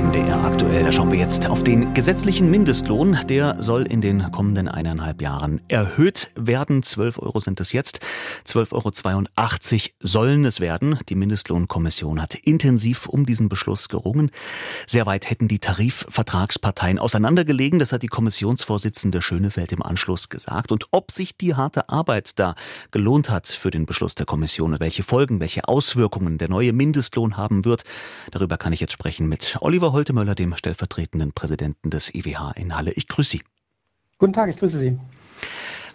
MDR aktuell, da schauen wir jetzt auf den gesetzlichen Mindestlohn. Der soll in den kommenden eineinhalb Jahren erhöht werden. 12 Euro sind es jetzt. 12,82 Euro sollen es werden. Die Mindestlohnkommission hat intensiv um diesen Beschluss gerungen. Sehr weit hätten die Tarifvertragsparteien auseinandergelegen. Das hat die Kommissionsvorsitzende Schönefeld im Anschluss gesagt. Und ob sich die harte Arbeit da gelohnt hat für den Beschluss der Kommission und welche Folgen, welche Auswirkungen der neue Mindestlohn haben wird, darüber kann ich jetzt sprechen mit Oliver Holtemöller, dem stellvertretenden Präsidenten des IWH in Halle. Ich grüße Sie. Guten Tag, ich grüße Sie.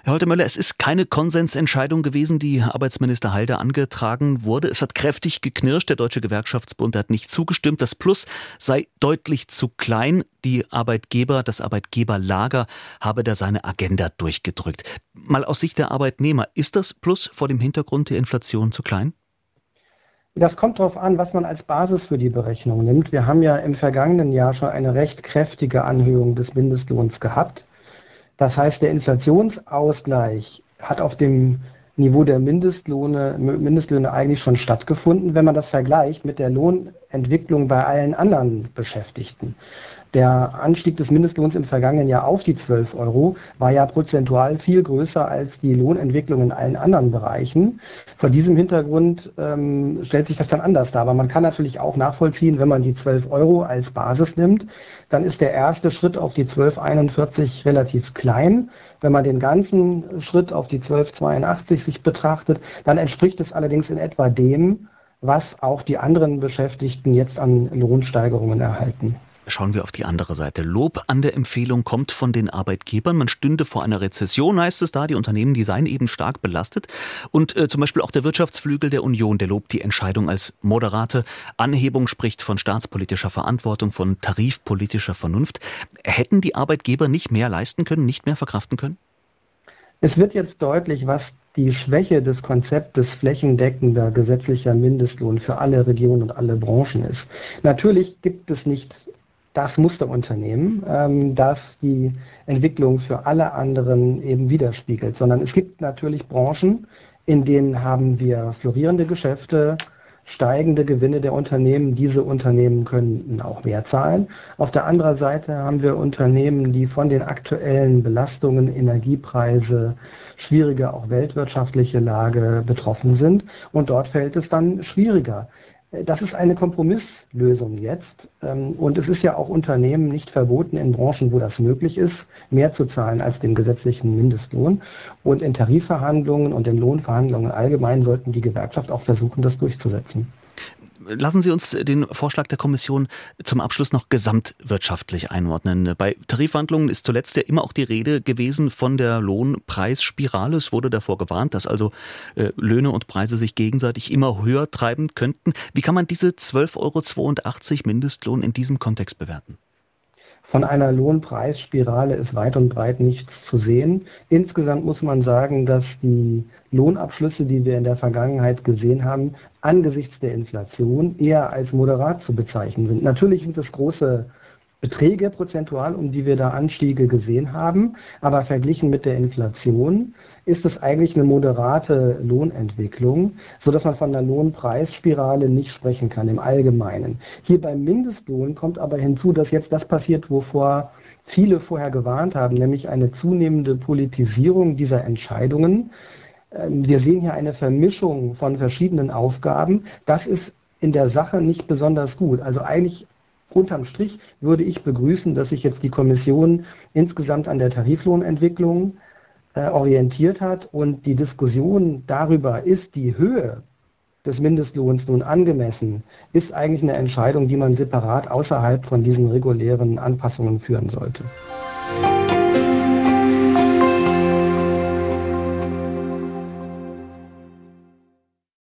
Herr Holtemöller, es ist keine Konsensentscheidung gewesen, die Arbeitsminister Halder angetragen wurde. Es hat kräftig geknirscht. Der Deutsche Gewerkschaftsbund hat nicht zugestimmt. Das Plus sei deutlich zu klein. Die Arbeitgeber, das Arbeitgeberlager habe da seine Agenda durchgedrückt. Mal aus Sicht der Arbeitnehmer, ist das Plus vor dem Hintergrund der Inflation zu klein? Das kommt darauf an, was man als Basis für die Berechnung nimmt. Wir haben ja im vergangenen Jahr schon eine recht kräftige Anhöhung des Mindestlohns gehabt. Das heißt, der Inflationsausgleich hat auf dem Niveau der Mindestlöhne, Mindestlöhne eigentlich schon stattgefunden, wenn man das vergleicht mit der Lohnentwicklung bei allen anderen Beschäftigten. Der Anstieg des Mindestlohns im vergangenen Jahr auf die 12 Euro war ja prozentual viel größer als die Lohnentwicklung in allen anderen Bereichen. Vor diesem Hintergrund ähm, stellt sich das dann anders dar. Aber man kann natürlich auch nachvollziehen, wenn man die 12 Euro als Basis nimmt, dann ist der erste Schritt auf die 1241 relativ klein. Wenn man den ganzen Schritt auf die 1282 sich betrachtet, dann entspricht es allerdings in etwa dem, was auch die anderen Beschäftigten jetzt an Lohnsteigerungen erhalten. Schauen wir auf die andere Seite. Lob an der Empfehlung kommt von den Arbeitgebern. Man stünde vor einer Rezession, heißt es da. Die Unternehmen, die seien eben stark belastet. Und äh, zum Beispiel auch der Wirtschaftsflügel der Union, der lobt die Entscheidung als moderate Anhebung, spricht von staatspolitischer Verantwortung, von tarifpolitischer Vernunft. Hätten die Arbeitgeber nicht mehr leisten können, nicht mehr verkraften können? Es wird jetzt deutlich, was die Schwäche des Konzeptes flächendeckender gesetzlicher Mindestlohn für alle Regionen und alle Branchen ist. Natürlich gibt es nicht das Musterunternehmen, ähm, das die Entwicklung für alle anderen eben widerspiegelt, sondern es gibt natürlich Branchen, in denen haben wir florierende Geschäfte, steigende Gewinne der Unternehmen. Diese Unternehmen können auch mehr zahlen. Auf der anderen Seite haben wir Unternehmen, die von den aktuellen Belastungen, Energiepreise, schwierige auch weltwirtschaftliche Lage betroffen sind. Und dort fällt es dann schwieriger, das ist eine Kompromisslösung jetzt. Ähm, und es ist ja auch Unternehmen nicht verboten, in Branchen, wo das möglich ist, mehr zu zahlen als den gesetzlichen Mindestlohn. Und in Tarifverhandlungen und in Lohnverhandlungen allgemein sollten die Gewerkschaft auch versuchen, das durchzusetzen. Lassen Sie uns den Vorschlag der Kommission zum Abschluss noch gesamtwirtschaftlich einordnen. Bei Tarifverhandlungen ist zuletzt ja immer auch die Rede gewesen von der Lohnpreisspirale. Es wurde davor gewarnt, dass also äh, Löhne und Preise sich gegenseitig immer höher treiben könnten. Wie kann man diese 12,82 Euro Mindestlohn in diesem Kontext bewerten? Von einer Lohnpreisspirale ist weit und breit nichts zu sehen. Insgesamt muss man sagen, dass die Lohnabschlüsse, die wir in der Vergangenheit gesehen haben, angesichts der Inflation eher als moderat zu bezeichnen sind. Natürlich sind es große Beträge prozentual, um die wir da Anstiege gesehen haben. Aber verglichen mit der Inflation ist es eigentlich eine moderate Lohnentwicklung, sodass man von einer Lohnpreisspirale nicht sprechen kann im Allgemeinen. Hier beim Mindestlohn kommt aber hinzu, dass jetzt das passiert, wovor viele vorher gewarnt haben, nämlich eine zunehmende Politisierung dieser Entscheidungen. Ähm, wir sehen hier eine Vermischung von verschiedenen Aufgaben. Das ist in der Sache nicht besonders gut. Also eigentlich unterm Strich würde ich begrüßen, dass sich jetzt die Kommission insgesamt an der Tariflohnentwicklung äh, orientiert hat und die Diskussion darüber, ist die Höhe des Mindestlohns nun angemessen, ist eigentlich eine Entscheidung, die man separat außerhalb von diesen regulären Anpassungen führen sollte.